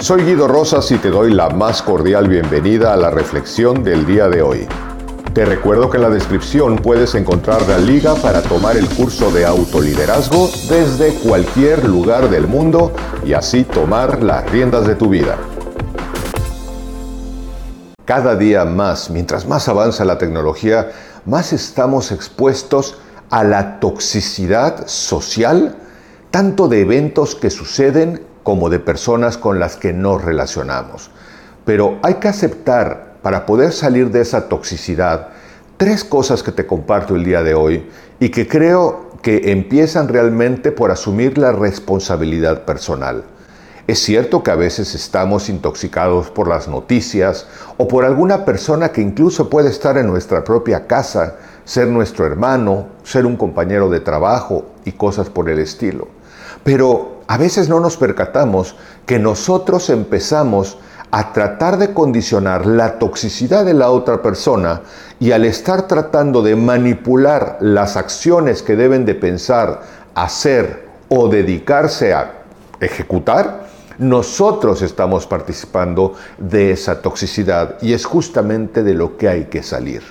Soy Guido Rosas y te doy la más cordial bienvenida a la reflexión del día de hoy. Te recuerdo que en la descripción puedes encontrar la liga para tomar el curso de autoliderazgo desde cualquier lugar del mundo y así tomar las riendas de tu vida. Cada día más, mientras más avanza la tecnología, más estamos expuestos a la toxicidad social, tanto de eventos que suceden como de personas con las que nos relacionamos. Pero hay que aceptar, para poder salir de esa toxicidad, tres cosas que te comparto el día de hoy y que creo que empiezan realmente por asumir la responsabilidad personal. Es cierto que a veces estamos intoxicados por las noticias o por alguna persona que incluso puede estar en nuestra propia casa, ser nuestro hermano, ser un compañero de trabajo y cosas por el estilo. Pero a veces no nos percatamos que nosotros empezamos a tratar de condicionar la toxicidad de la otra persona y al estar tratando de manipular las acciones que deben de pensar, hacer o dedicarse a ejecutar, nosotros estamos participando de esa toxicidad y es justamente de lo que hay que salir.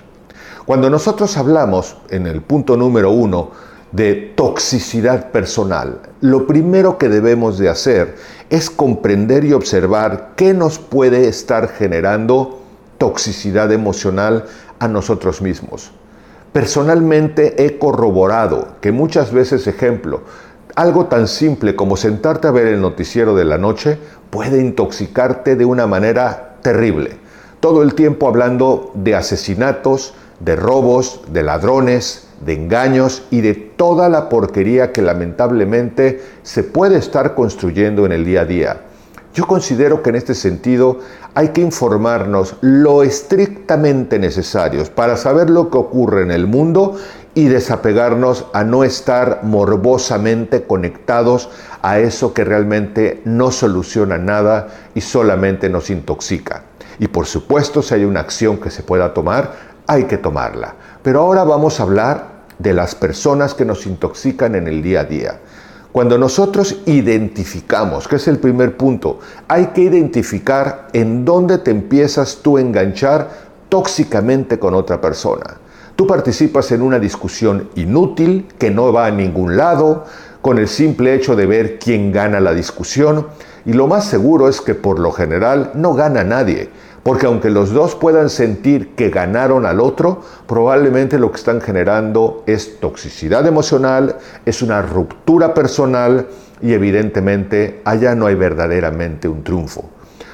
Cuando nosotros hablamos en el punto número uno de toxicidad personal, lo primero que debemos de hacer es comprender y observar qué nos puede estar generando toxicidad emocional a nosotros mismos. Personalmente he corroborado que muchas veces, ejemplo, algo tan simple como sentarte a ver el noticiero de la noche puede intoxicarte de una manera terrible. Todo el tiempo hablando de asesinatos, de robos, de ladrones, de engaños y de toda la porquería que lamentablemente se puede estar construyendo en el día a día. Yo considero que en este sentido hay que informarnos lo estrictamente necesarios para saber lo que ocurre en el mundo y desapegarnos a no estar morbosamente conectados a eso que realmente no soluciona nada y solamente nos intoxica. Y por supuesto, si hay una acción que se pueda tomar, hay que tomarla. Pero ahora vamos a hablar de las personas que nos intoxican en el día a día. Cuando nosotros identificamos, que es el primer punto, hay que identificar en dónde te empiezas tú a enganchar tóxicamente con otra persona. Tú participas en una discusión inútil que no va a ningún lado, con el simple hecho de ver quién gana la discusión, y lo más seguro es que por lo general no gana nadie, porque aunque los dos puedan sentir que ganaron al otro, probablemente lo que están generando es toxicidad emocional, es una ruptura personal y evidentemente allá no hay verdaderamente un triunfo.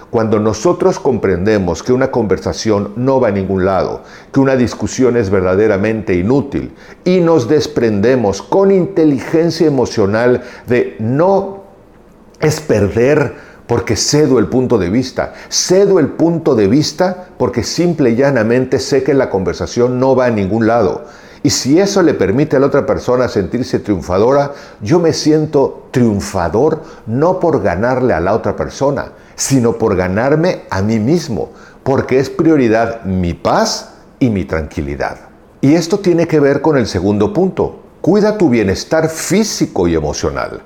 Cuando nosotros comprendemos que una conversación no va a ningún lado, que una discusión es verdaderamente inútil y nos desprendemos con inteligencia emocional de no es perder porque cedo el punto de vista. Cedo el punto de vista porque simple y llanamente sé que la conversación no va a ningún lado. Y si eso le permite a la otra persona sentirse triunfadora, yo me siento triunfador no por ganarle a la otra persona, sino por ganarme a mí mismo, porque es prioridad mi paz y mi tranquilidad. Y esto tiene que ver con el segundo punto. Cuida tu bienestar físico y emocional.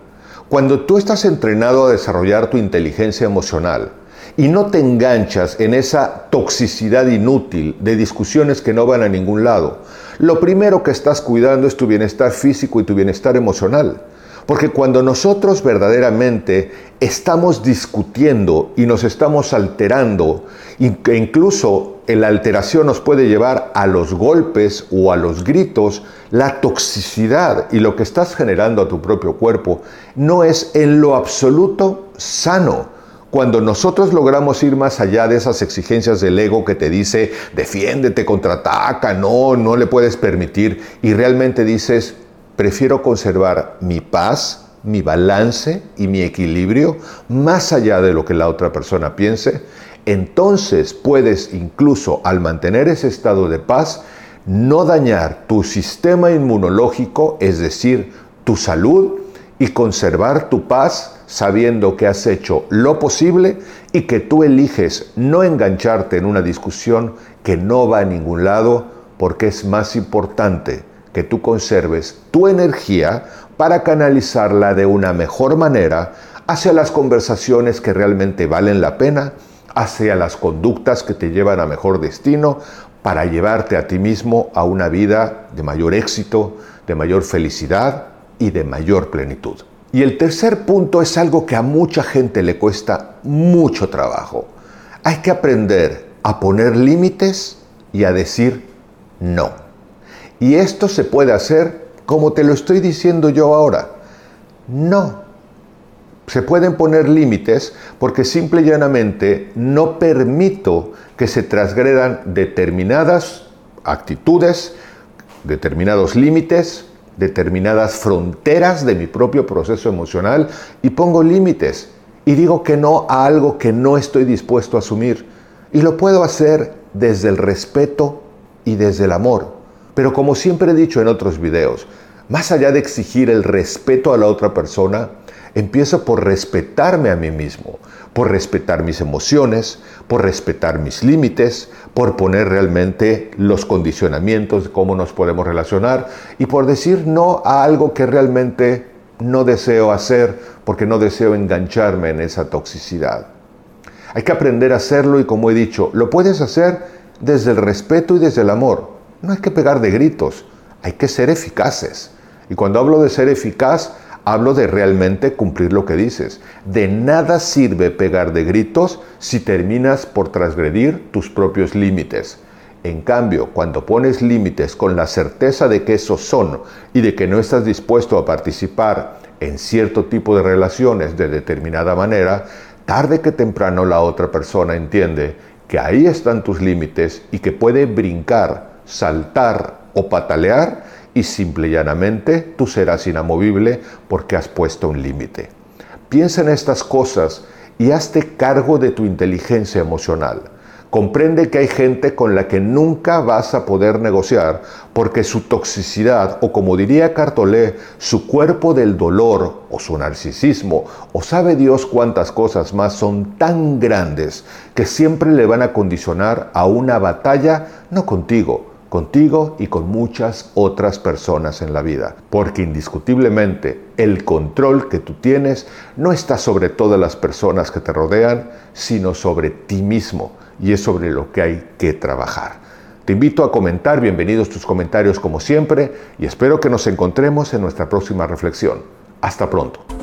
Cuando tú estás entrenado a desarrollar tu inteligencia emocional y no te enganchas en esa toxicidad inútil de discusiones que no van a ningún lado, lo primero que estás cuidando es tu bienestar físico y tu bienestar emocional. Porque cuando nosotros verdaderamente estamos discutiendo y nos estamos alterando, incluso la alteración nos puede llevar a los golpes o a los gritos, la toxicidad y lo que estás generando a tu propio cuerpo no es en lo absoluto sano. Cuando nosotros logramos ir más allá de esas exigencias del ego que te dice, defiéndete, contraataca, no, no le puedes permitir, y realmente dices, Prefiero conservar mi paz, mi balance y mi equilibrio más allá de lo que la otra persona piense. Entonces puedes incluso al mantener ese estado de paz no dañar tu sistema inmunológico, es decir, tu salud, y conservar tu paz sabiendo que has hecho lo posible y que tú eliges no engancharte en una discusión que no va a ningún lado porque es más importante que tú conserves tu energía para canalizarla de una mejor manera hacia las conversaciones que realmente valen la pena, hacia las conductas que te llevan a mejor destino, para llevarte a ti mismo a una vida de mayor éxito, de mayor felicidad y de mayor plenitud. Y el tercer punto es algo que a mucha gente le cuesta mucho trabajo. Hay que aprender a poner límites y a decir no. Y esto se puede hacer como te lo estoy diciendo yo ahora. No. Se pueden poner límites porque simple y llanamente no permito que se transgredan determinadas actitudes, determinados límites, determinadas fronteras de mi propio proceso emocional y pongo límites y digo que no a algo que no estoy dispuesto a asumir. Y lo puedo hacer desde el respeto y desde el amor. Pero como siempre he dicho en otros videos, más allá de exigir el respeto a la otra persona, empiezo por respetarme a mí mismo, por respetar mis emociones, por respetar mis límites, por poner realmente los condicionamientos de cómo nos podemos relacionar y por decir no a algo que realmente no deseo hacer porque no deseo engancharme en esa toxicidad. Hay que aprender a hacerlo y como he dicho, lo puedes hacer desde el respeto y desde el amor. No hay que pegar de gritos, hay que ser eficaces. Y cuando hablo de ser eficaz, hablo de realmente cumplir lo que dices. De nada sirve pegar de gritos si terminas por transgredir tus propios límites. En cambio, cuando pones límites con la certeza de que esos son y de que no estás dispuesto a participar en cierto tipo de relaciones de determinada manera, tarde que temprano la otra persona entiende que ahí están tus límites y que puede brincar, saltar o patalear y simple y llanamente tú serás inamovible porque has puesto un límite. Piensa en estas cosas y hazte cargo de tu inteligencia emocional. Comprende que hay gente con la que nunca vas a poder negociar porque su toxicidad o como diría Cartolé, su cuerpo del dolor o su narcisismo o sabe Dios cuántas cosas más son tan grandes que siempre le van a condicionar a una batalla no contigo, contigo y con muchas otras personas en la vida. Porque indiscutiblemente el control que tú tienes no está sobre todas las personas que te rodean, sino sobre ti mismo y es sobre lo que hay que trabajar. Te invito a comentar, bienvenidos tus comentarios como siempre y espero que nos encontremos en nuestra próxima reflexión. Hasta pronto.